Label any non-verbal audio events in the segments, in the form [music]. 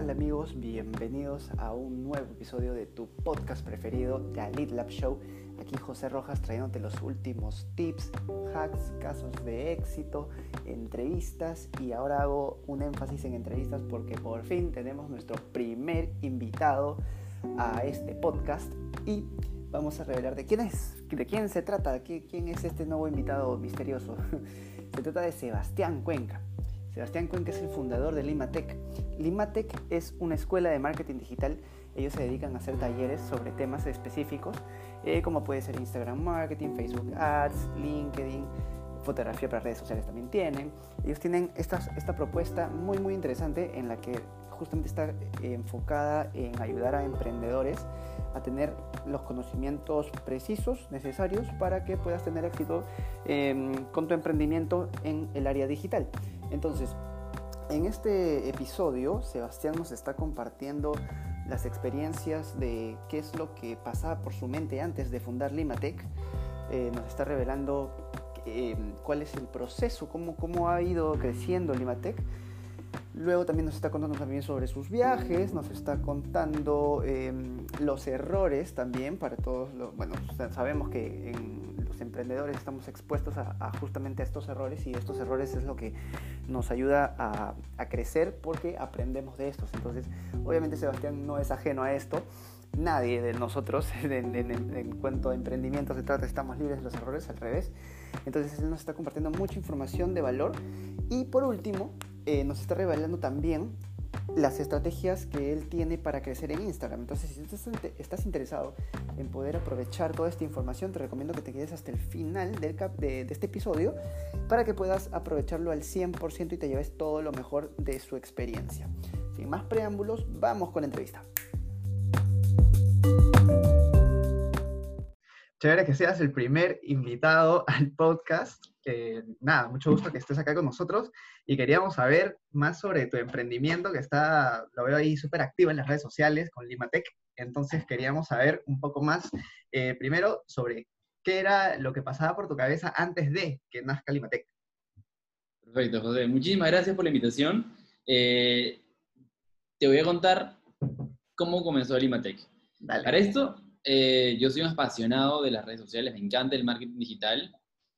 tal amigos? Bienvenidos a un nuevo episodio de tu podcast preferido, The Lead Lab Show. Aquí José Rojas trayéndote los últimos tips, hacks, casos de éxito, entrevistas y ahora hago un énfasis en entrevistas porque por fin tenemos nuestro primer invitado a este podcast y vamos a revelar de quién es, de quién se trata, quién es este nuevo invitado misterioso. [laughs] Se trata de Sebastián Cuenca. Sebastián Cuenca es el fundador de Limatech. Limatech es una escuela de marketing digital. Ellos se dedican a hacer talleres sobre temas específicos, eh, como puede ser Instagram Marketing, Facebook Ads, LinkedIn, fotografía para redes sociales también tienen. Ellos tienen esta, esta propuesta muy muy interesante en la que justamente está eh, enfocada en ayudar a emprendedores a tener los conocimientos precisos necesarios para que puedas tener éxito em, con tu emprendimiento en el área digital. Entonces, en este episodio, Sebastián nos está compartiendo las experiencias de qué es lo que pasaba por su mente antes de fundar Limatech. Eh, nos está revelando eh, cuál es el proceso, cómo, cómo ha ido creciendo Limatech. Luego también nos está contando también sobre sus viajes, nos está contando em, los errores también para todos. Los, bueno, sabemos que en emprendedores estamos expuestos a, justamente a estos errores y estos errores es lo que nos ayuda a, crecer porque aprendemos de estos. Entonces, obviamente Sebastián no es ajeno a esto. Nadie de nosotros [laughs] en, cuanto a emprendimiento se trata, estamos libres de los errores, al revés. Entonces, él nos está compartiendo mucha información de valor. Y por último, eh, nos está revelando también las estrategias que él tiene para crecer en Instagram. Entonces, si estás interesado en poder aprovechar toda esta información, te recomiendo que te quedes hasta el final del de, de, este episodio para que puedas aprovecharlo al 100% y te lleves todo lo mejor de su experiencia. Sin más preámbulos, vamos con la entrevista. Chévere que seas el primer invitado al podcast. nada, mucho gusto que estés acá con nosotros y queríamos saber más sobre tu emprendimiento que está, lo veo ahí súper activo en las redes sociales con Limatech. Entonces queríamos saber un poco más, eh, primero, sobre qué era lo que pasaba por tu cabeza antes de que nazca Limatech. Perfecto, José. Muchísimas gracias por la invitación. Eh, te voy a contar cómo comenzó Limatech. Para esto, eh, yo soy un apasionado de las redes sociales, me encanta el marketing digital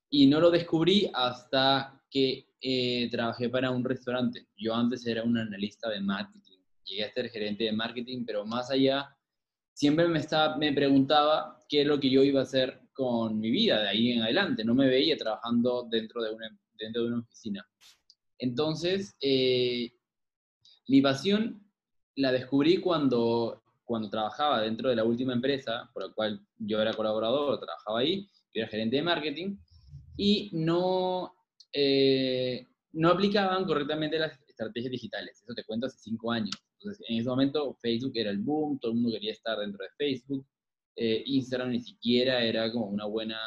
y no lo descubrí hasta que eh, trabajé para un restaurante. Yo antes era un analista de marketing, llegué a ser gerente de marketing, pero más allá, siempre me, me preguntaba qué es lo que yo iba a hacer con mi vida de ahí en adelante. No me veía trabajando dentro de una, dentro de una oficina. Entonces, eh, mi pasión la descubrí cuando cuando trabajaba dentro de la última empresa por la cual yo era colaborador, trabajaba ahí, yo era gerente de marketing, y no, eh, no aplicaban correctamente las estrategias digitales. Eso te cuento hace cinco años. Entonces, en ese momento Facebook era el boom, todo el mundo quería estar dentro de Facebook. Eh, Instagram ni siquiera era como una buena,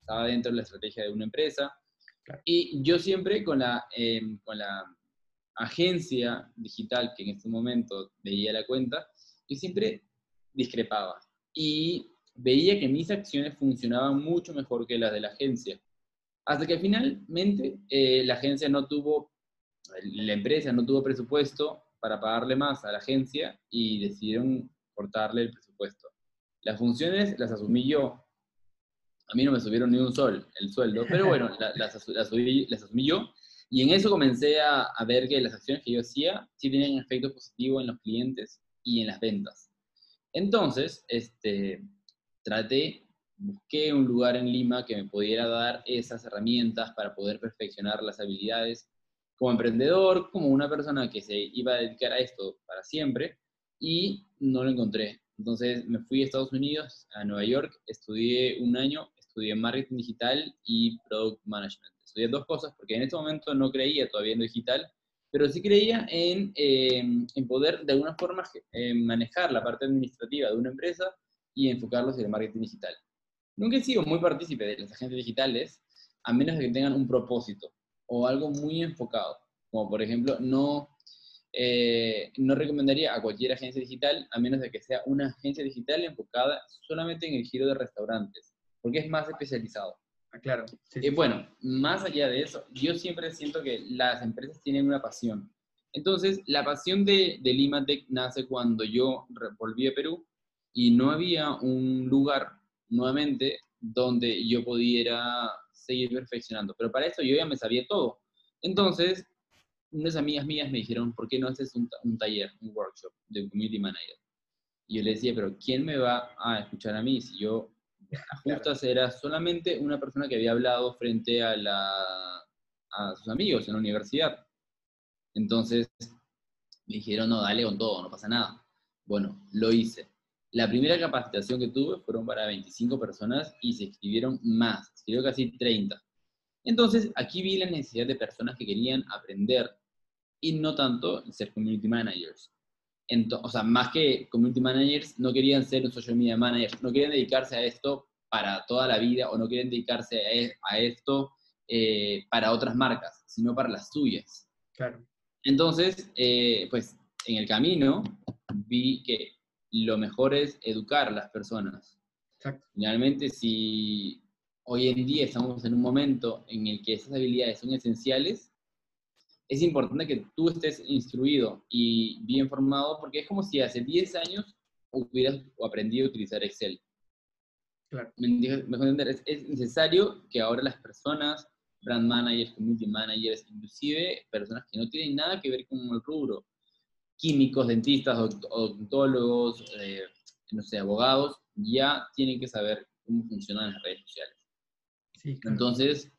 estaba dentro de la estrategia de una empresa. Y yo siempre con la, em, con la agencia digital que en este momento veía la cuenta, yo siempre discrepaba y veía que mis acciones funcionaban mucho mejor que las de la agencia. Hasta que finalmente eh, la agencia no tuvo, la empresa no tuvo presupuesto para pagarle más a la agencia y decidieron cortarle el presupuesto. Las funciones las asumí yo. A mí no me subieron ni un sol el sueldo, pero bueno, [laughs] las, las, las asumí yo y en eso comencé a, ver que las acciones que yo hacía sí tenían efecto positivo en los clientes y en las ventas. Entonces, este, traté, busqué un lugar en Lima que me pudiera dar esas herramientas para poder perfeccionar las habilidades como emprendedor, como una persona que se iba a dedicar a esto para siempre, y no lo encontré. Entonces me fui a Estados Unidos, a Nueva York, estudié un año, estudié marketing digital y product management estudié dos cosas porque en este momento no creía todavía en lo digital, pero sí creía en, eh, en poder de alguna forma eh, manejar la parte administrativa de una empresa y enfocarlos en el marketing digital. Nunca he sido muy partícipe de las agencias digitales, a menos de que tengan un propósito o algo muy enfocado, como por ejemplo, no, eh, no recomendaría a cualquier agencia digital, a menos de que sea una agencia digital enfocada solamente en el giro de restaurantes, porque es más especializado. Ah, claro. y bueno, más allá de eso, yo siempre siento que las empresas tienen una pasión Entonces, la pasión de, de Limatech nace cuando yo volví a Perú y no había un lugar nuevamente donde yo pudiera seguir perfeccionando. Pero para eso yo ya me sabía todo. Entonces, unas amigas mías me dijeron, ¿por qué no haces un, taller, un workshop de community manager? Y yo le decía, pero ¿quién me va a escuchar a mí si yo [laughs] justo era solamente una persona que había hablado frente a, la, a sus amigos en la universidad? Entonces me dijeron, no, dale con todo, no pasa nada. Bueno, lo hice. La primera capacitación que tuve fueron para 25 personas y se escribieron más, se escribió casi 30. Entonces, aquí vi la necesidad de personas que querían aprender y no tanto ser community managers. o sea, más que community managers, no querían ser social media manager, no querían dedicarse a esto para toda la vida o no querían dedicarse a, e, esto eh, para otras marcas, sino para las suyas. Claro. Entonces, eh, pues en el camino vi que lo mejor es educar a las personas. Exacto. Finalmente, si hoy en día estamos en un momento en el que esas habilidades son esenciales, es importante que tú estés instruido y bien formado, porque es como si hace 10 años hubieras aprendido a utilizar Excel. Claro. Es, es necesario que ahora las personas, brand managers, community managers, inclusive personas que no tienen nada que ver con el rubro, químicos, dentistas, odontólogos, eh, no sé, abogados, ya tienen que saber cómo funcionan las redes sociales. Entonces,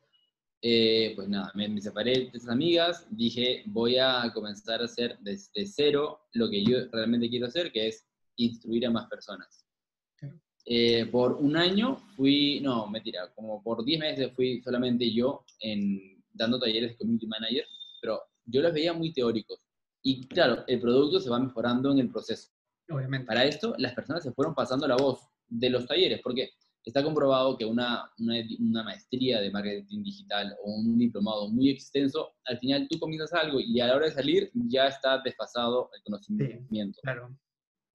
eh, pues nada, me, separé de esas amigas, dije, voy a comenzar a hacer desde cero lo que yo realmente quiero hacer, que es instruir a más personas. Eh, por un año fui, no, mentira, como por 10 meses fui solamente yo en, dando talleres de community manager, pero yo los veía muy teóricos. Y claro, el producto se va mejorando en el proceso. Obviamente. Para esto, las personas se fueron pasando la voz de los talleres, porque está comprobado que una, una, maestría de marketing digital o un diplomado muy extenso, al final tú comienzas algo y a la hora de salir ya está desfasado el conocimiento. claro,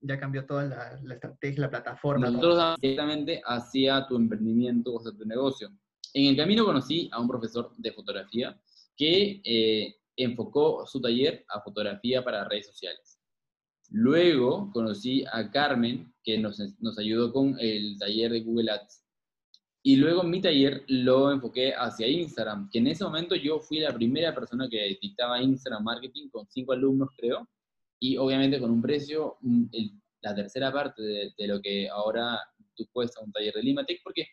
ya cambió toda la, la estrategia, la plataforma. Nosotros vamos directamente hacia tu emprendimiento o hacia tu negocio. En el camino conocí a un profesor de fotografía que eh, enfocó su taller a fotografía para redes sociales. Luego conocí a Carmen, que nos, nos ayudó con el taller de Google Ads. Y luego mi taller lo enfoqué hacia Instagram, que en ese momento yo fui la primera persona que dictaba Instagram Marketing con cinco alumnos, creo, y obviamente con un precio, la tercera parte de, de, lo que ahora tú cuesta un taller de Limatech, porque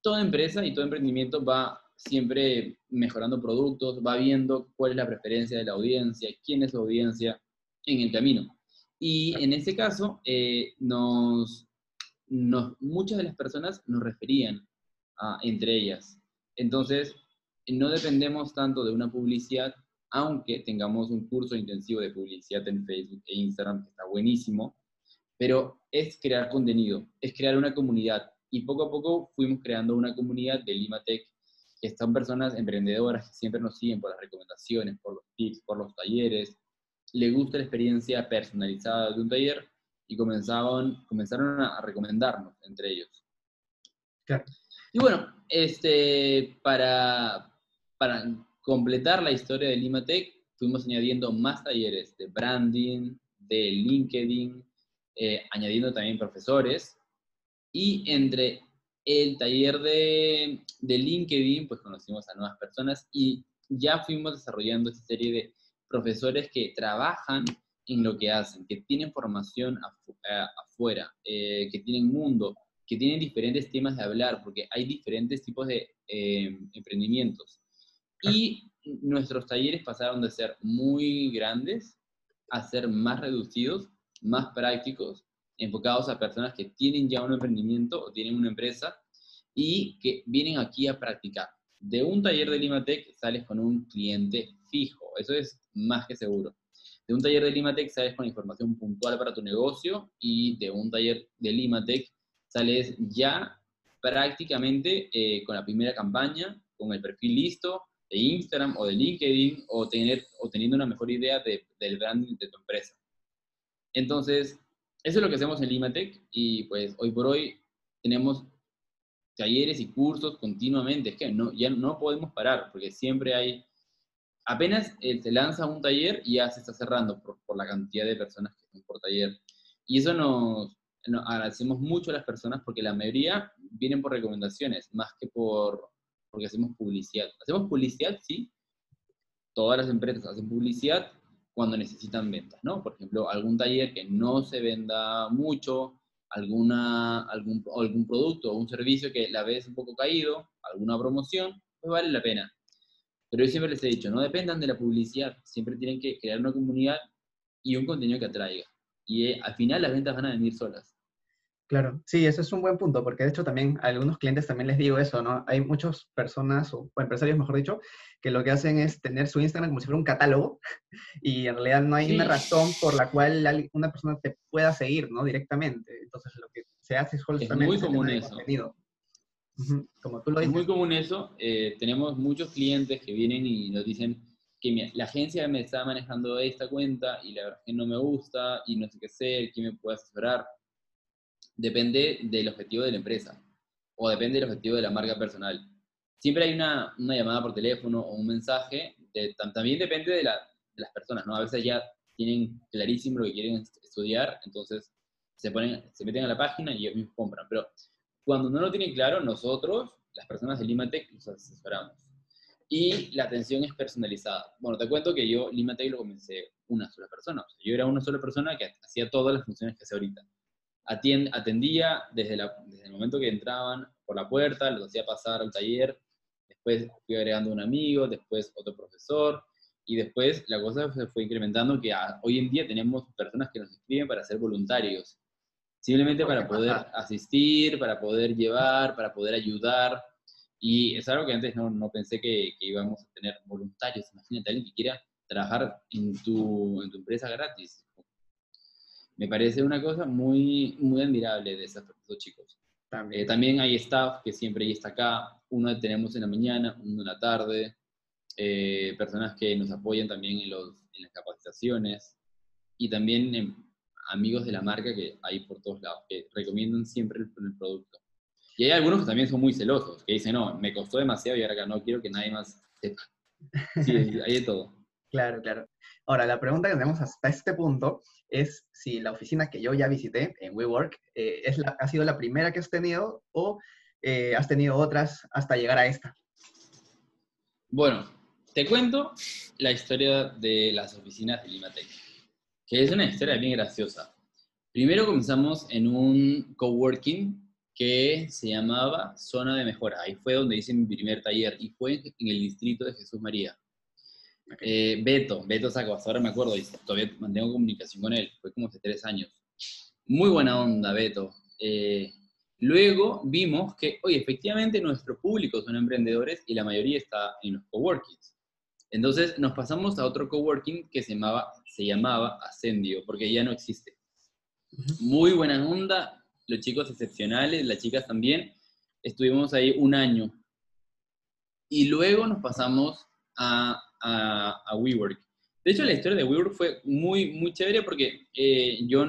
toda empresa y todo emprendimiento va siempre mejorando productos, va viendo cuál es la preferencia de la audiencia, quién es la audiencia en el camino. Y en ese caso, eh, nos, muchas de las personas nos referían entre ellas. Entonces, no dependemos tanto de una publicidad, aunque tengamos un curso intensivo de publicidad en Facebook e Instagram, que está buenísimo, pero es crear contenido, es crear una comunidad. Y poco a poco fuimos creando una comunidad de Limatech que son personas emprendedoras que siempre nos siguen por las recomendaciones, por los tips, por los talleres, le gusta la experiencia personalizada de un taller y comenzaron, comenzaron a recomendarnos entre ellos. Y bueno, este, para, para completar la historia de Limatech, fuimos añadiendo más talleres de branding, de LinkedIn, eh, añadiendo también profesores. Y entre el taller de, de, LinkedIn, pues conocimos a nuevas personas y ya fuimos desarrollando esta serie de profesores que trabajan en lo que hacen, que tienen formación afuera, eh, que tienen mundo, que tienen diferentes temas de hablar, porque hay diferentes tipos de eh, emprendimientos. Y nuestros talleres pasaron de ser muy grandes a ser más reducidos, más prácticos enfocados a personas que tienen ya un emprendimiento o tienen una empresa y que vienen aquí a practicar. De un taller de Limatech sales con un cliente fijo, eso es más que seguro. De un taller de Limatech sales con información puntual para tu negocio y de un taller de Limatech sales ya prácticamente eh, con la primera campaña, con el perfil listo de Instagram o de LinkedIn o, tener, o teniendo una mejor idea del branding de tu empresa. Entonces, eso es lo que hacemos en Limatech y pues hoy por hoy tenemos talleres y cursos continuamente. Es que no, ya no podemos parar porque siempre hay apenas eh, se lanza un taller y ya se está cerrando por, por, la cantidad de personas que están por taller. Y eso nos, agradecemos mucho a las personas porque la mayoría vienen por recomendaciones, más que por porque hacemos publicidad. Hacemos publicidad, sí. Todas las empresas hacen publicidad cuando necesitan ventas, ¿no? Por ejemplo, algún taller que no se venda mucho, alguna, algún, algún producto o un servicio que la vez un poco caído, alguna promoción, pues vale la pena. Pero yo siempre les he dicho, no dependan de la publicidad, siempre tienen que crear una comunidad y un contenido que atraiga. Y eh, al final las ventas van a venir solas. Claro, sí, ese es un buen punto, porque de hecho también a algunos clientes también les digo eso, ¿no? Hay muchas personas, o, empresarios mejor dicho, que lo que hacen es tener su Instagram como si fuera un catálogo [laughs] y en realidad no hay una razón por la cual una persona te pueda seguir, ¿no? Directamente. Entonces lo que se hace es justamente... Es muy común eso. Contenido. Como tú lo dices. Es muy común eso. Eh, tenemos muchos clientes que vienen y nos dicen que la agencia me está manejando esta cuenta y la verdad es que no me gusta y no sé qué hacer, quién me puede asesorar. Depende del objetivo de la empresa o depende del objetivo de la marca personal. Siempre hay una, una llamada por teléfono o un mensaje, también depende de, la, de, las personas, ¿no? A veces ya tienen clarísimo lo que quieren estudiar, entonces se, ponen, se meten a la página y ellos mismos compran. Pero cuando no lo tienen claro, nosotros, las personas de Limatech, los asesoramos. Y la atención es personalizada. Bueno, te cuento que yo Limatech lo comencé una sola persona. yo era una sola persona que hacía todas las funciones que hace ahorita. Atendía desde, la, desde el momento que entraban por la puerta, los hacía pasar al taller, después fui agregando un amigo, después otro profesor, y después la cosa se fue incrementando que hoy en día tenemos personas que nos escriben para ser voluntarios. Simplemente para poder asistir, para poder llevar, para poder ayudar. Y es algo que antes no, no pensé que, que, íbamos a tener voluntarios. Imagínate, alguien que quiera trabajar en tu, en tu empresa gratis. Me parece una cosa muy, muy admirable de esos, chicos. También. Eh, también hay staff que siempre está acá. Uno tenemos en la mañana, uno en la tarde. Eh, personas que nos apoyan también en, los, en las capacitaciones. Y también en, amigos de la marca que hay por todos lados, que recomiendan siempre el, producto. Y hay algunos que también son muy celosos, que dicen, no, me costó demasiado y ahora acá no quiero que nadie más sepa. Sí, hay de todo. [laughs] Claro, claro. Ahora, la pregunta que tenemos hasta este punto es si la oficina que yo ya visité en WeWork eh, es la, ha sido la primera que has tenido o eh, has tenido otras hasta llegar a esta. Bueno, te cuento la historia de las oficinas de Limatech que es una historia bien graciosa. Primero comenzamos en un coworking que se llamaba Zona de Mejora. Ahí fue donde hice mi primer taller y fue en el distrito de Jesús María. Eh, Beto, Beto Saco, hasta ahora me acuerdo y todavía mantengo comunicación con él, fue como hace tres años. Muy buena onda, Beto. Eh, luego vimos que, oye, efectivamente nuestro público son emprendedores y la mayoría está en los coworkings. Entonces nos pasamos a otro coworking que se llamaba, se llamaba Ascendio, porque ya no existe. Muy buena onda, los chicos excepcionales, las chicas también. Estuvimos ahí un año. Y luego nos pasamos a, a, WeWork. De hecho, la historia de WeWork fue muy, muy chévere porque eh, yo,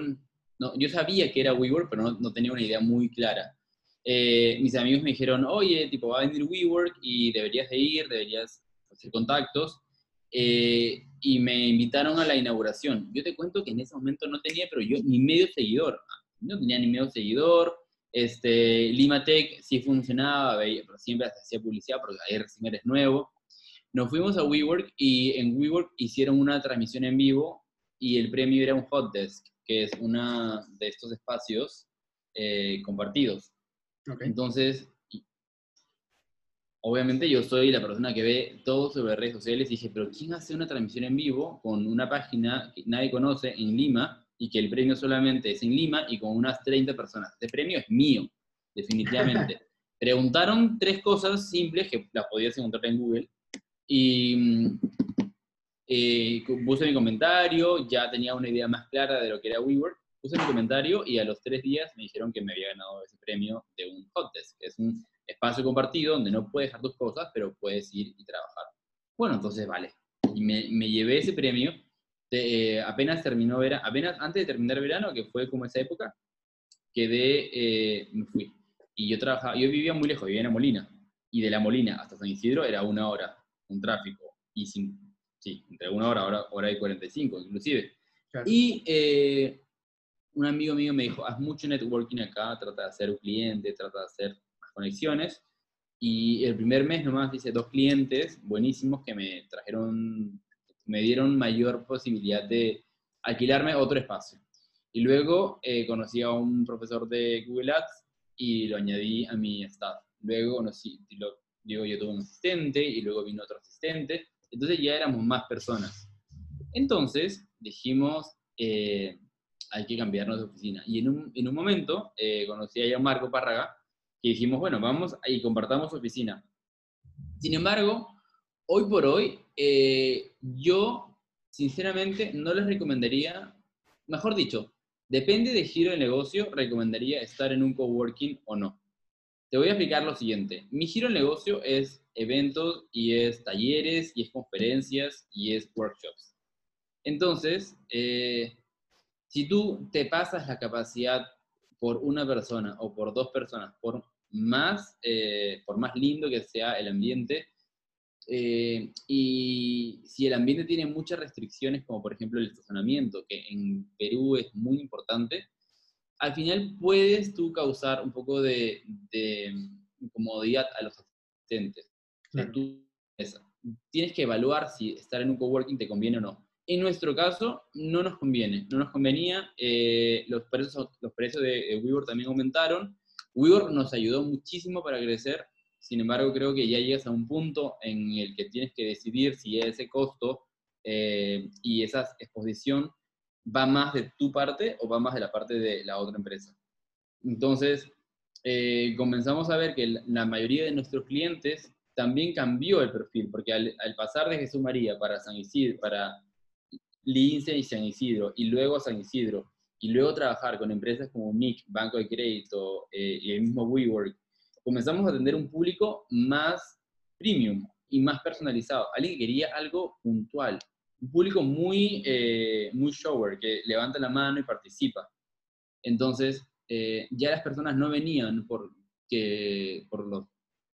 no, yo sabía que era WeWork, pero no, tenía una idea muy clara. Eh, mis amigos me dijeron, oye, tipo, va a venir WeWork y deberías de ir, deberías hacer contactos, eh, y me invitaron a la inauguración. Yo te cuento que en ese momento no tenía, pero yo ni medio seguidor, no tenía ni medio seguidor, este, Limatech sí funcionaba, pero siempre hacía publicidad porque ahí recién eres nuevo. Nos fuimos a WeWork y en WeWork hicieron una transmisión en vivo y el premio era un hot desk, que es uno de estos espacios eh, compartidos. Entonces, obviamente yo soy la persona que ve todo sobre redes sociales y dije, pero ¿quién hace una transmisión en vivo con una página que nadie conoce en Lima y que el premio solamente es en Lima y con unas 30 personas? Este premio es mío, definitivamente. [laughs] Preguntaron tres cosas simples que las podías encontrar en Google y eh, puse mi comentario, ya tenía una idea más clara de lo que era WeWork, puse mi comentario y a los tres días me dijeron que me había ganado ese premio de un hot desk, que es un espacio compartido donde no puedes dejar tus cosas, pero puedes ir y trabajar. Bueno, entonces vale. Y me, me llevé ese premio. Eh, apenas terminó verano, apenas antes de terminar verano, que fue como esa época, quedé, eh, me fui. Y yo trabajaba, yo vivía muy lejos, vivía en la Molina. Y de la Molina hasta San Isidro era una hora, un tráfico. Y sin, sí, entre una hora, hora, hora y 45 inclusive. Y eh, un amigo mío me dijo, haz mucho networking acá, trata de hacer un cliente, trata de hacer conexiones. Y el primer mes nomás hice dos clientes buenísimos que me trajeron, me dieron mayor posibilidad de alquilarme otro espacio. Y luego eh, conocí a un profesor de Google Ads y lo añadí a mi staff. Luego conocí, lo, digo, yo tuve un asistente y luego vino otro asistente. Entonces ya éramos más personas. Entonces dijimos, eh, hay que cambiarnos de oficina. Y en un, en un momento eh, conocí a Marco Párraga y dijimos, bueno, vamos y compartamos oficina. Sin embargo, hoy por hoy, eh, yo sinceramente no les recomendaría, mejor dicho, depende de giro de negocio, recomendaría estar en un coworking o no. Te voy a explicar lo siguiente. Mi giro de negocio es eventos y es talleres y es conferencias y es workshops. Entonces, eh, si tú te pasas la capacidad por una persona o por dos personas, por más, eh, por más lindo que sea el ambiente, eh, y si el ambiente tiene muchas restricciones, como por ejemplo el estacionamiento, que en Perú es muy importante, al final puedes tú causar un poco de, incomodidad a los asistentes. tienes que evaluar si estar en un coworking te conviene o no. En nuestro caso, no nos conviene, no nos convenía. Eh, los, precios, los precios de WeWork también aumentaron. WeWork nos ayudó muchísimo para crecer. Sin embargo, creo que ya llegas a un punto en el que tienes que decidir si ese costo eh, y esa exposición va más de tu parte o va más de la parte de la otra empresa. Entonces, eh, comenzamos a ver que la mayoría de nuestros clientes también cambió el perfil, porque al, pasar de Jesús María para San Isidro, para Lince y San Isidro, y luego San Isidro, y luego trabajar con empresas como NIC, Banco de Crédito eh, y el mismo WeWork, comenzamos a atender un público más premium y más personalizado. Alguien que quería algo puntual. Un público muy, eh, muy shower, que levanta la mano y participa. Entonces, eh, ya las personas no venían por, que, por, los,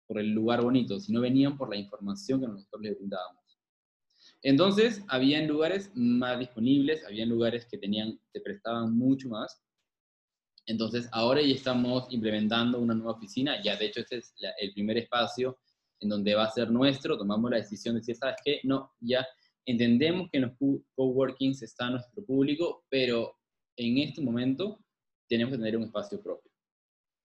por el lugar bonito, sino venían por la información que nosotros les brindábamos. Entonces, habían lugares más disponibles, habían lugares que tenían, se prestaban mucho más. Entonces, ahora ya estamos implementando una nueva oficina, ya de hecho este es el primer espacio en donde va a ser nuestro, tomamos la decisión de decir, ¿sabes qué? No, ya entendemos que en los coworkings está nuestro público, pero en este momento tenemos que tener un espacio propio.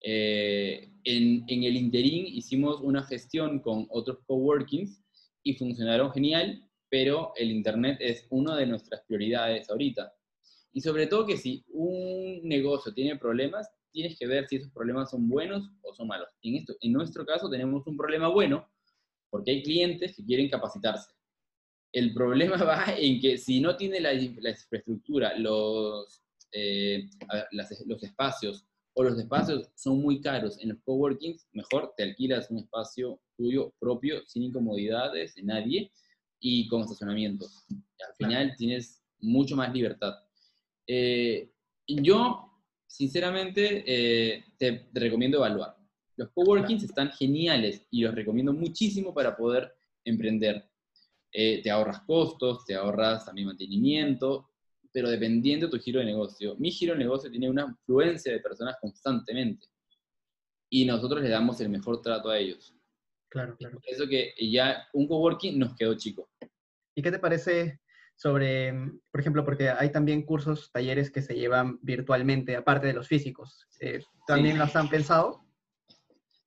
Eh, en, en, el interín hicimos una gestión con otros coworkings y funcionaron genial, pero el Internet es una de nuestras prioridades ahorita. Y sobre todo que si un negocio tiene problemas, tienes que ver si esos problemas son buenos o son malos. En, esto, en nuestro caso tenemos un problema bueno porque hay clientes que quieren capacitarse. El problema [laughs] va en que si no tiene la, infraestructura, los, eh, los espacios o los espacios son muy caros en los coworkings, mejor te alquilas un espacio tuyo propio sin incomodidades de nadie y con estacionamiento. Al final tienes mucho más libertad. Eh, yo, sinceramente, eh, te, recomiendo evaluar. Los coworkings están geniales y los recomiendo muchísimo para poder emprender. Eh, te ahorras costos, te ahorras también mantenimiento, pero dependiendo de tu giro de negocio. Mi giro de negocio tiene una influencia de personas constantemente y nosotros le damos el mejor trato a ellos. Claro, claro. Eso que ya un coworking nos quedó chico. ¿Y qué te parece sobre, por ejemplo, porque hay también cursos, talleres que se llevan virtualmente, aparte de los físicos? Eh, ¿También los han pensado?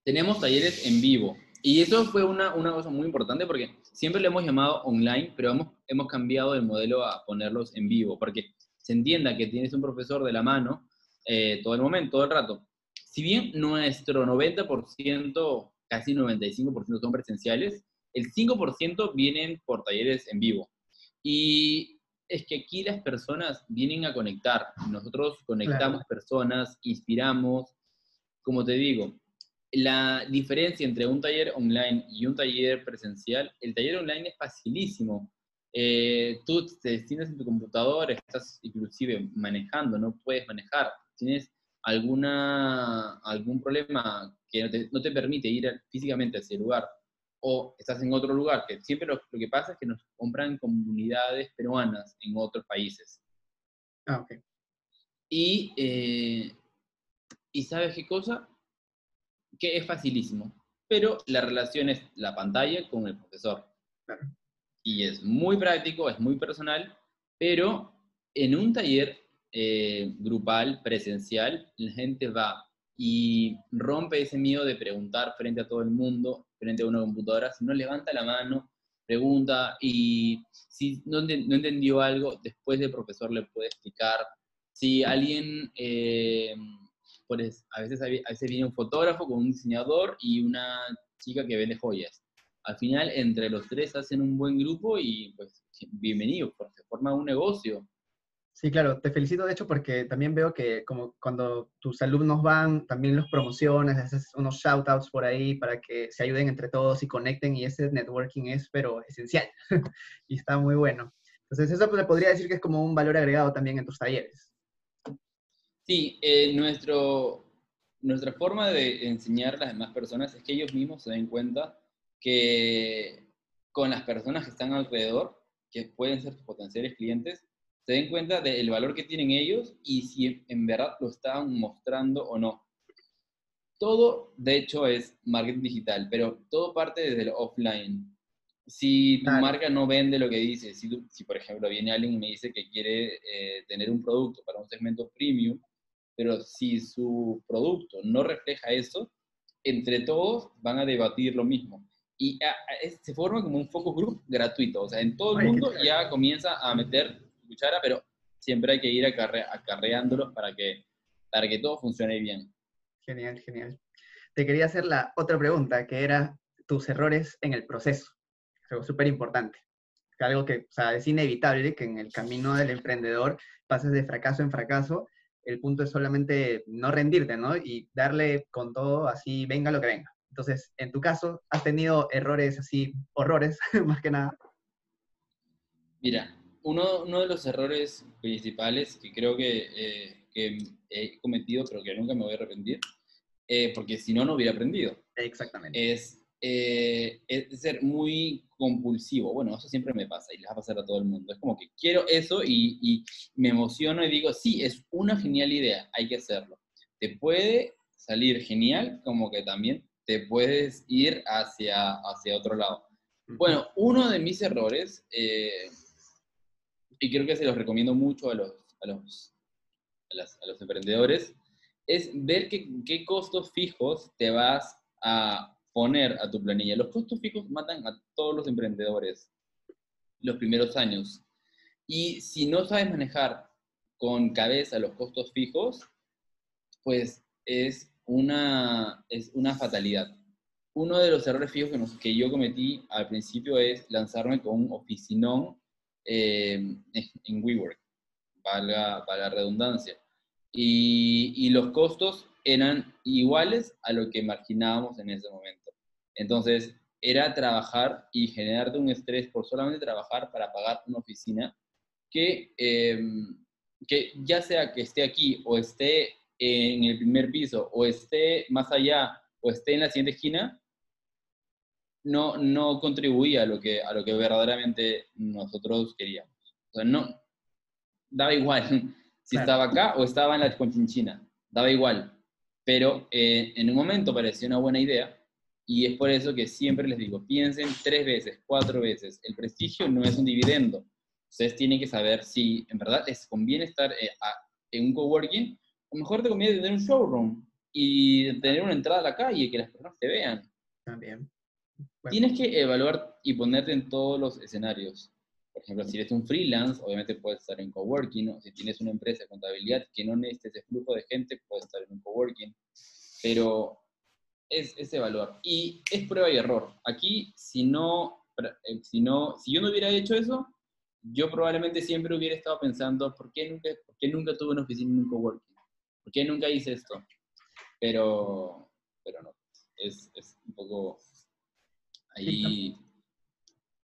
Tenemos talleres en vivo. Y eso fue una, una, cosa muy importante porque siempre lo hemos llamado online, pero hemos, hemos cambiado el modelo a ponerlos en vivo, porque se entienda que tienes un profesor de la mano eh, todo el momento, todo el rato. Si bien nuestro 90% casi 95% son presenciales, el 5% vienen por talleres en vivo. Y es que aquí las personas vienen a conectar. Nosotros conectamos personas, inspiramos. Como te digo, la diferencia entre un taller online y un taller presencial, el taller online es facilísimo. Eh, tú te destinas en tu computador, estás inclusive manejando, no puedes manejar. Tienes alguna, algún problema que no te, permite ir físicamente a ese lugar, o estás en otro lugar, que siempre lo, que pasa es que nos compran comunidades peruanas en otros países. Ah, ok. Y, eh, y ¿sabes qué cosa? Que es facilísimo, pero la relación es la pantalla con el profesor. Y es muy práctico, es muy personal, pero en un taller eh, grupal, presencial, la gente va y rompe ese miedo de preguntar frente a todo el mundo, frente a una computadora, si no levanta la mano, pregunta y si no, entendió algo, después el profesor le puede explicar. Si alguien, eh, a, veces, a veces viene un fotógrafo con un diseñador y una chica que vende joyas. Al final, entre los tres hacen un buen grupo y pues bienvenido, porque se forma un negocio. Sí, claro, te felicito de hecho porque también veo que como cuando tus alumnos van, también los promociones, haces unos shoutouts por ahí para que se ayuden entre todos y conecten y ese networking es pero esencial [laughs] y está muy bueno. Entonces eso pues, podría decir que es como un valor agregado también en tus talleres. Sí, eh, nuestro, nuestra forma de enseñar a las demás personas es que ellos mismos se den cuenta que con las personas que están alrededor, que pueden ser tus potenciales clientes, se den cuenta del valor que tienen ellos y si en verdad lo están mostrando o no. Todo, de hecho, es marketing digital, pero todo parte desde el offline. Si tu marca no vende lo que dice, si, si, por ejemplo viene alguien y me dice que quiere eh, tener un producto para un segmento premium, pero si su producto no refleja eso, entre todos van a debatir lo mismo. Y ah, ah, se forma como un focus group gratuito, o sea, en todo el mundo ya comienza a meter cuchara, pero siempre hay que ir acarre acarreándolos para que, para que todo funcione bien. Genial, genial. Te quería hacer la otra pregunta, que era tus errores en el proceso. Algo súper importante. Algo que o sea, es inevitable que en el camino del emprendedor pases de fracaso en fracaso. El punto es solamente no rendirte, ¿no? Y darle con todo, así venga lo que venga. Entonces, en tu caso, ¿has tenido errores así, horrores, [laughs] más que nada? Mira, uno, uno, de los errores principales que creo que, eh, que, he cometido, pero que nunca me voy a arrepentir, eh, porque si no, no hubiera aprendido. Exactamente. Es, eh, es, ser muy compulsivo. Bueno, eso siempre me pasa y les va a pasar a todo el mundo. Es como que quiero eso y, y me emociono y digo, sí, es una genial idea, hay que hacerlo. Te puede salir genial, como que también te puedes ir hacia, hacia otro lado. Bueno, uno de mis errores, eh, y creo que se los recomiendo mucho a los, a los, a los emprendedores, es ver qué, qué costos fijos te vas a poner a tu planilla. Los costos fijos matan a todos los emprendedores los primeros años. Y si no sabes manejar con cabeza los costos fijos, pues es una, es una fatalidad. Uno de los errores fijos que, que yo cometí al principio es lanzarme con un oficinón eh, en WeWork, valga, la redundancia. Y, y, los costos eran iguales a lo que marginábamos en ese momento. Entonces, era trabajar y generarte un estrés por solamente trabajar para pagar una oficina que, eh, que ya sea que esté aquí o esté en el primer piso o esté más allá o esté en la siguiente esquina, no, no contribuía a lo, que, a lo que verdaderamente nosotros queríamos. O sea, no, daba igual [laughs] si estaba acá o estaba en la conchinchina, daba igual. Pero eh, en un momento parecía una buena idea y es por eso que siempre les digo, piensen tres veces, cuatro veces. El prestigio no es un dividendo. Ustedes tienen que saber si en verdad les conviene estar eh, en un coworking o mejor te conviene tener un showroom y tener una entrada a la calle, que las personas te vean. También. Tienes que evaluar y ponerte en todos los escenarios. Por ejemplo, si eres un freelance, obviamente puedes estar en coworking, o si tienes una empresa de contabilidad que no necesites ese flujo de gente, puedes estar en un coworking. Pero es, es evaluar. Y es prueba y error. Aquí, si no, eh, si no, si yo no hubiera hecho eso, yo probablemente siempre hubiera estado pensando, ¿por qué nunca, por qué nunca tuve una oficina en un coworking? ¿Por qué nunca hice esto? Pero, pero no, es, es un poco ahí...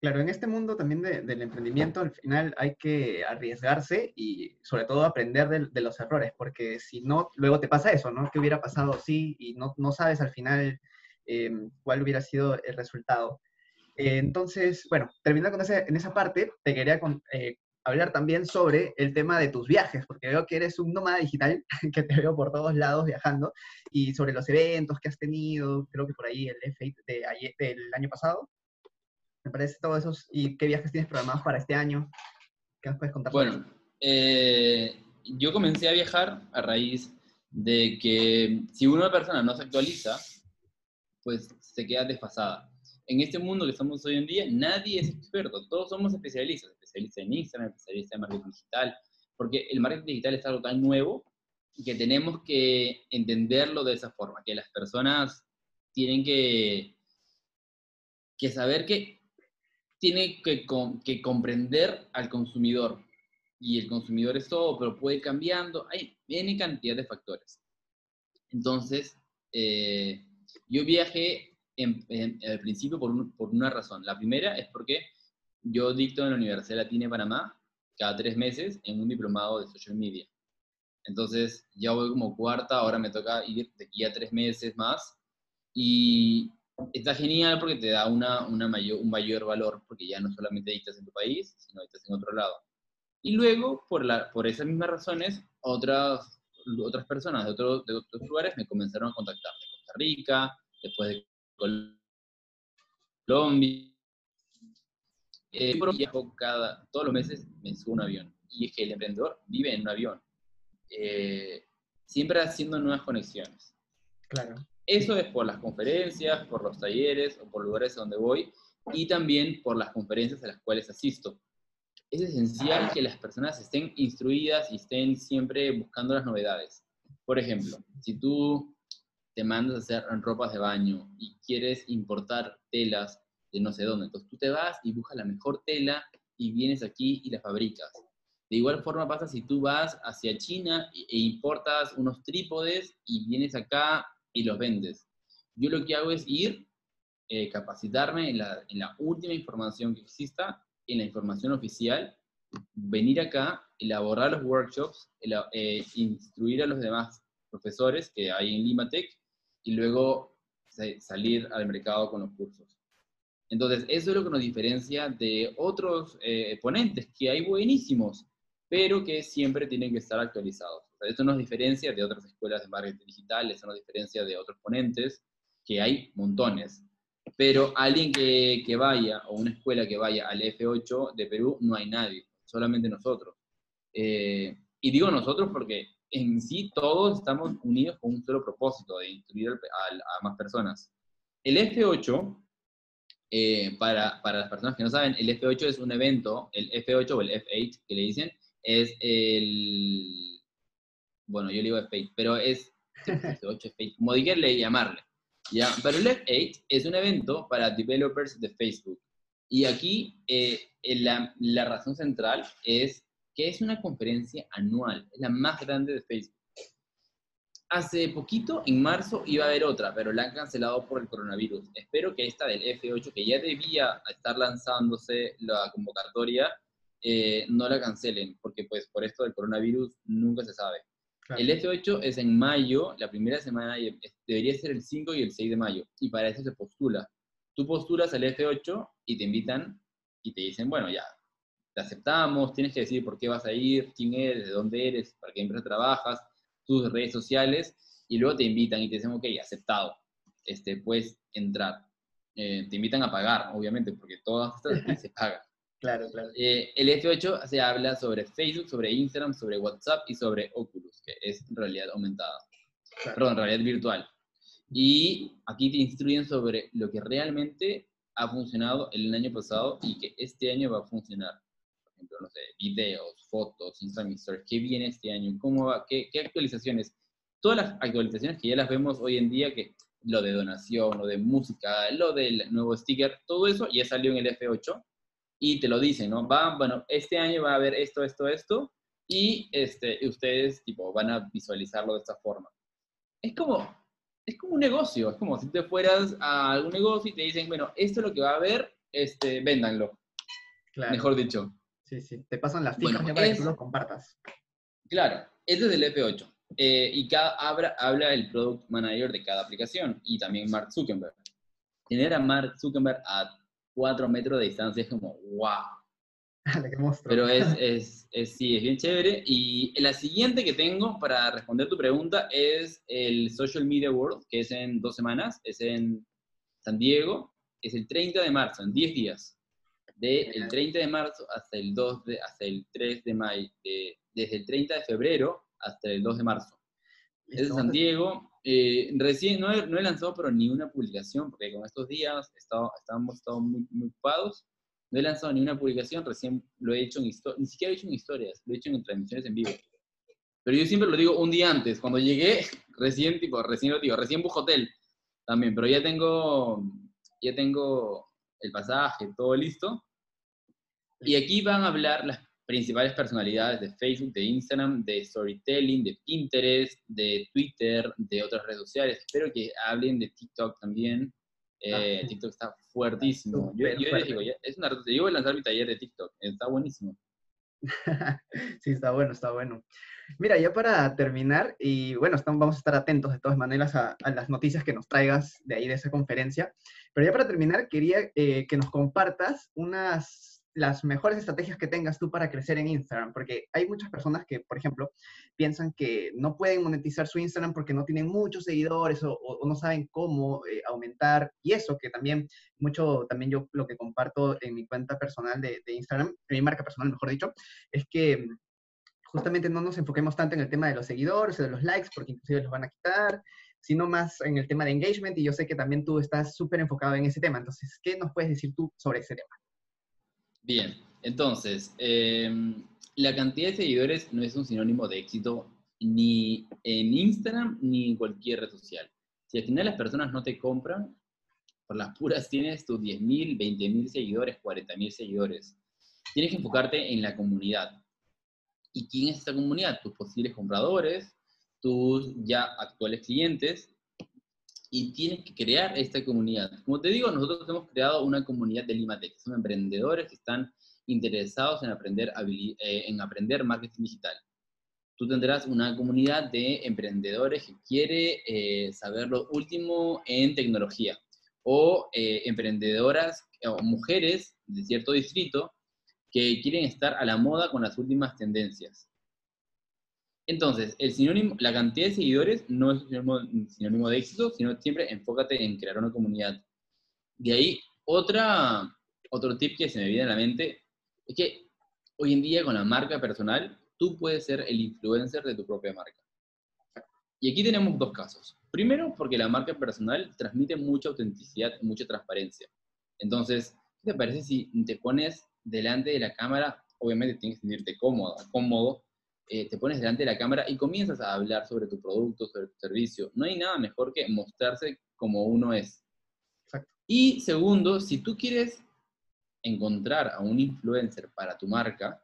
Claro, en este mundo también del emprendimiento, al final hay que arriesgarse y sobre todo aprender de, los errores, porque si no, luego te pasa eso, ¿no? ¿Qué hubiera pasado sí y no, no sabes al final em, cuál hubiera sido el resultado. entonces, bueno, terminando con ese, en esa parte, te quería eh, hablar también sobre el tema de tus viajes, porque veo que eres un nómada digital, [laughs] que te veo por todos lados viajando, y sobre los eventos que has tenido, creo que por ahí el F8 de del año pasado, me parece todo eso, y qué viajes tienes programados para este año, ¿qué nos puedes contar? Bueno, eh, yo comencé a viajar a raíz de que si una persona no se actualiza, pues se queda desfasada. En este mundo que estamos hoy en día, nadie es experto, todos somos especialistas, especialistas en Instagram, especialistas en marketing digital, porque el marketing digital es algo tan nuevo que tenemos que entenderlo de esa forma, que las personas tienen que, que saber que tiene que, comprender al consumidor. Y el consumidor es todo, pero puede ir cambiando. Hay N cantidad de factores. Entonces, eh, yo viajé al principio por, una razón. La primera es porque yo dicto en la Universidad Latina de Panamá cada tres meses en un diplomado de social media. Entonces ya voy como cuarta, ahora me toca ir de aquí a tres meses más. Y está genial porque te da una, una mayor, un mayor valor, porque ya no solamente dictas en tu país, sino dictas en otro lado. Y luego, por, la, por esas mismas razones, otras, otras personas de, otro, de otros lugares me comenzaron a contactar de Costa Rica, después de Colombia. Eh, viajo cada, todos los meses me subo un avión. Y es que el emprendedor vive en un avión. Eh, siempre haciendo nuevas conexiones. Claro. Eso es por las conferencias, por los talleres o por lugares donde voy y también por las conferencias a las cuales asisto. Es esencial que las personas estén instruidas y estén siempre buscando las novedades. Por ejemplo, si tú te mandas a hacer ropas de baño y quieres importar telas de no sé dónde, entonces tú te vas y buscas la mejor tela y vienes aquí y la fabricas. De igual forma pasa si tú vas hacia China e importas unos trípodes y vienes acá y los vendes. Yo lo que hago es ir, eh, capacitarme en la, en la última información que exista, en la información oficial, venir acá, elaborar los workshops, eh, instruir a los demás profesores que hay en Limatech y luego salir al mercado con los cursos. Entonces, eso es lo que nos diferencia de otros eh, ponentes, que hay buenísimos, pero que siempre tienen que estar actualizados. Esto nos diferencia de otras escuelas de marketing digital, eso nos diferencia de otros ponentes, que hay montones. Pero alguien que, que vaya, o una escuela que vaya al F8 de Perú, no hay nadie, solamente nosotros. Eh, y digo nosotros porque en sí todos estamos unidos con un solo propósito, de instruir a, más personas. El F8, eh, para, para, las personas que no saben, el F8 es un evento, el F8 o el F8 que le dicen, es el... Bueno, yo le digo F8, pero es [laughs] F8, F8, como le llamarle. ¿ya? Pero el F8 es un evento para developers de Facebook. Y aquí eh, la, la razón central es que es una conferencia anual, es la más grande de Facebook. Hace poquito, en marzo, iba a haber otra, pero la han cancelado por el coronavirus. Espero que esta del F8, que ya debía estar lanzándose la convocatoria, eh, no la cancelen, porque pues por esto del coronavirus nunca se sabe. El F8 es en mayo, la primera semana, debería ser el 5 y el 6 de mayo, y para eso se postula. Tú postulas al F8 y te invitan y te dicen, bueno, ya, te aceptamos, tienes que decir por qué vas a ir, quién eres, de dónde eres, para qué empresa trabajas, tus redes sociales, y luego te invitan y te dicen, ok, aceptado, este, puedes entrar. Eh, te invitan a pagar, obviamente, porque todas estas [laughs] se pagan. Claro, claro. Eh, el F8 se habla sobre Facebook, sobre Instagram, sobre WhatsApp y sobre Oculus, que es realidad aumentada. Perdón, realidad virtual. Y aquí te instruyen sobre lo que realmente ha funcionado el año pasado y que este año va a funcionar ejemplo, no sé, videos, fotos, Instagram Stories, ¿qué viene este año? ¿Cómo va? ¿Qué, ¿Qué, actualizaciones? Todas las actualizaciones que ya las vemos hoy en día, que lo de donación, lo de música, lo del nuevo sticker, todo eso ya salió en el F8 y te lo dicen, ¿no? Va, bueno, este año va a haber esto, esto, esto, y este, ustedes, tipo, van a visualizarlo de esta forma. Es como, es como un negocio, es como si te fueras a algún negocio y te dicen, bueno, esto es lo que va a haber, este, véndanlo. Mejor dicho. Sí, sí. Te pasan las fijas para que tú lo compartas. Claro, este es del F8. eh, y cada, habla, habla el product manager de cada aplicación y también Mark Zuckerberg. Tener a Mark Zuckerberg a cuatro metros de distancia es como, wow. [laughs] Pero es, es, es, sí, es bien chévere. Y la siguiente que tengo para responder tu pregunta es el Social Media World, que es en dos semanas, es en San Diego, es el 30 de marzo, en 10 días. De el 30 de marzo hasta el 2 de, hasta el 3 de mayo, desde el 30 de febrero hasta el 2 de marzo. Es en San Diego. Eh, recién no he, no he, lanzado pero ni una publicación, porque con estos días estado, estábamos estado muy, muy ocupados. No he lanzado ni una publicación, recién lo he hecho en historias, ni siquiera he hecho en historias, lo he hecho en transmisiones en vivo. Pero yo siempre lo digo un día antes, cuando llegué, [laughs] recién, tipo, recién lo digo, recién busco hotel también, pero ya tengo, ya tengo el pasaje, todo listo. Y aquí van a hablar las principales personalidades de Facebook, de Instagram, de Storytelling, de Pinterest, de Twitter, de otras redes sociales. Espero que hablen de TikTok también. Eh, ah, TikTok está fuertísimo. Yo, yo les digo, es una voy a lanzar mi taller de TikTok, está buenísimo. [laughs] sí, está bueno, está bueno. Mira, ya para terminar, y bueno, estamos, vamos a estar atentos de todas maneras a, las noticias que nos traigas de ahí, de esa conferencia, pero ya para terminar, quería eh, que nos compartas unas las mejores estrategias que tengas tú para crecer en Instagram, porque hay muchas personas que, por ejemplo, piensan que no pueden monetizar su Instagram porque no tienen muchos seguidores o, no saben cómo eh, aumentar, y eso que también, mucho, también yo lo que comparto en mi cuenta personal de, Instagram, en mi marca personal, mejor dicho, es que justamente no nos enfoquemos tanto en el tema de los seguidores o de los likes, porque inclusive los van a quitar, sino más en el tema de engagement, y yo sé que también tú estás súper enfocado en ese tema. Entonces, ¿qué nos puedes decir tú sobre ese tema? Bien, entonces, em, la cantidad de seguidores no es un sinónimo de éxito ni en Instagram ni en cualquier red social. Si al final las personas no te compran, por las puras tienes tus 10.000, 20.000 seguidores, 40.000 seguidores. Tienes que enfocarte en la comunidad. ¿Y quién es esta comunidad? Tus posibles compradores, tus ya actuales clientes, y tienes que crear esta comunidad. Como te digo, nosotros hemos creado una comunidad de Limatech, son emprendedores que están interesados en aprender, eh, en aprender marketing digital. Tú tendrás una comunidad de emprendedores que quiere eh, saber lo último en tecnología o eh, emprendedoras o mujeres de cierto distrito que quieren estar a la moda con las últimas tendencias. Entonces, el sinónimo, la cantidad de seguidores no es un sinónimo, de éxito, sino siempre enfócate en crear una comunidad. De ahí, otra, otro tip que se me viene a la mente es que hoy en día con la marca personal, tú puedes ser el influencer de tu propia marca. Y aquí tenemos dos casos. Primero, porque la marca personal transmite mucha autenticidad, mucha transparencia. Entonces, ¿qué te parece si te pones delante de la cámara? Obviamente tienes que sentirte cómodo, cómodo eh, te pones delante de la cámara y comienzas a hablar sobre tu producto, sobre tu servicio. No hay nada mejor que mostrarse como uno es. Y segundo, si tú quieres encontrar a un influencer para tu marca,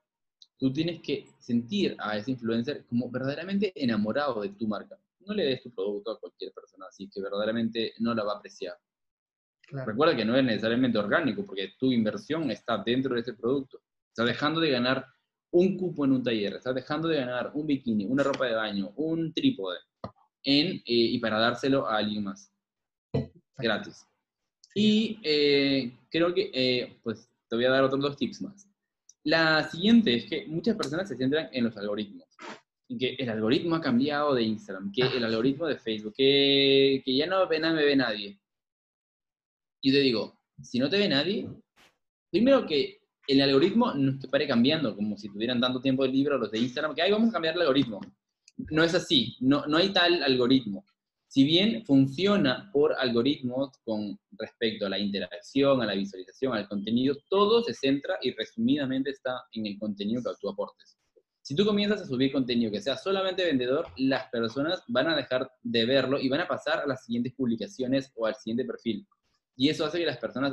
tú tienes que sentir a ese influencer como verdaderamente enamorado de tu marca. No le des tu producto a cualquier persona así que verdaderamente no la va a apreciar. Recuerda que no es necesariamente orgánico porque tu inversión está dentro de ese producto. Estás dejando de ganar un cupo en un taller, estás dejando de ganar un bikini, una ropa de baño, un trípode, en, eh, y para dárselo a alguien más, gratis. Y eh, creo que, eh, pues, te voy a dar otros dos tips más. La siguiente es que muchas personas se centran en los algoritmos. En que el algoritmo ha cambiado de Instagram, que el algoritmo de Facebook, que, que ya no ve me ve nadie. Y te digo, si no te ve nadie, primero que el algoritmo no te pare cambiando, como si tuvieran tanto tiempo de libro los de Instagram, que ahí vamos a cambiar el algoritmo. No es así, no, no hay tal algoritmo. Si bien funciona por algoritmos con respecto a la interacción, a la visualización, al contenido, todo se centra y resumidamente está en el contenido que tú aportes. Si tú comienzas a subir contenido que sea solamente vendedor, las personas van a dejar de verlo y van a pasar a las siguientes publicaciones o al siguiente perfil. Y eso hace que las personas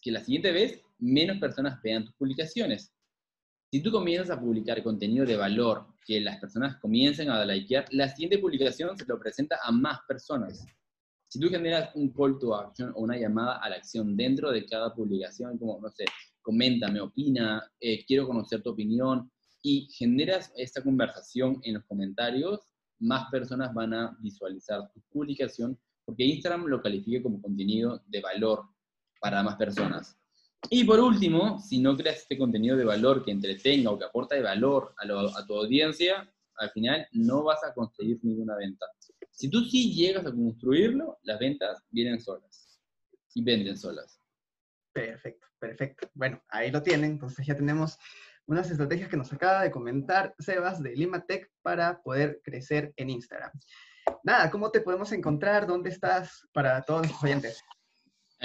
que la siguiente vez menos personas vean tus publicaciones. Si tú comienzas a publicar contenido de valor que las personas comiencen a likear, la siguiente publicación se lo presenta a más personas. Si tú generas un call to action o una llamada a la acción dentro de cada publicación, como, no sé, coméntame, opina, eh, quiero conocer tu opinión, y generas esta conversación en los comentarios, más personas van a visualizar tu publicación porque Instagram lo califica como contenido de valor para más personas. Y por último, si no creas este contenido de valor que entretenga o que aporta valor a, tu audiencia, al final no vas a conseguir ninguna venta. Si tú sí llegas a construirlo, las ventas vienen solas y venden solas. Perfecto, perfecto. Bueno, ahí lo tienen. Entonces ya tenemos unas estrategias que nos acaba de comentar Sebas de Limatech para poder crecer en Instagram. Nada, ¿cómo te podemos encontrar? ¿Dónde estás para todos los oyentes?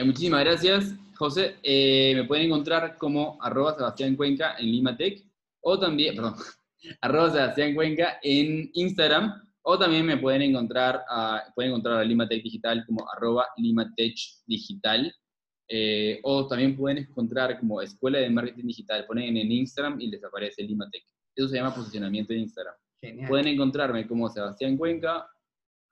Muchísimas gracias, José. Eh, me pueden encontrar como arroba Sebastián Cuenca en Limatech o también, perdón, [laughs] arroba Sebastián Cuenca en Instagram o también me pueden encontrar a, pueden encontrar a Limatech Digital como arroba Limatech Digital eh, o también pueden encontrar como Escuela de Marketing Digital, ponen en Instagram y les aparece Limatech. Eso se llama posicionamiento de Instagram. Pueden encontrarme como Sebastián Cuenca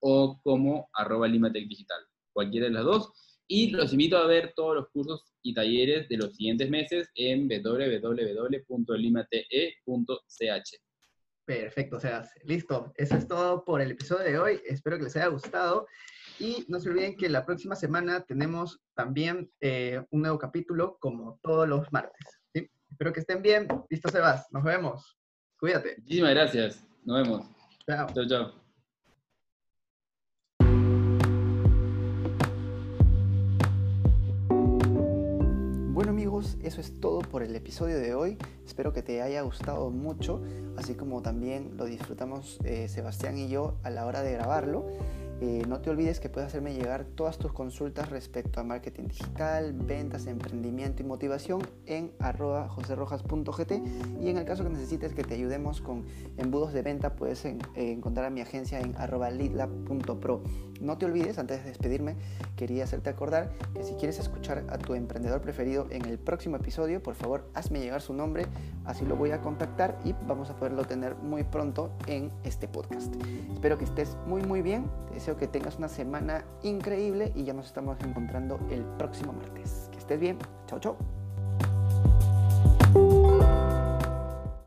o como arroba Limatech Digital, cualquiera de las dos. Y los invito a ver todos los cursos y talleres de los siguientes meses en www.limate.ch. Perfecto, o sea, listo. Eso es todo por el episodio de hoy. Espero que les haya gustado. Y no se olviden que la próxima semana tenemos también eh, un nuevo capítulo como todos los martes. Espero que estén bien. Listo, Sebas. Nos vemos. Cuídate. Muchísimas gracias. Nos vemos. Chao. Chao, chao. Eso es todo por el episodio de hoy. Espero que te haya gustado mucho, así como también lo disfrutamos eh, Sebastián y yo a la hora de grabarlo. Eh, no te olvides que puedes hacerme llegar todas tus consultas respecto a marketing digital, ventas, emprendimiento y motivación en arroba joserrojas.gt y en el caso que necesites que te ayudemos con embudos de venta puedes encontrar a mi agencia en arroba leadlab.pro. No te olvides, antes de despedirme, quería hacerte acordar que si quieres escuchar a tu emprendedor preferido en el próximo episodio, por favor hazme llegar su nombre, así lo voy a contactar y vamos a poderlo tener muy pronto en este podcast. Espero que estés muy muy bien, deseo que tengas una semana increíble y ya nos estamos encontrando el próximo martes. Que estés bien, chao chao.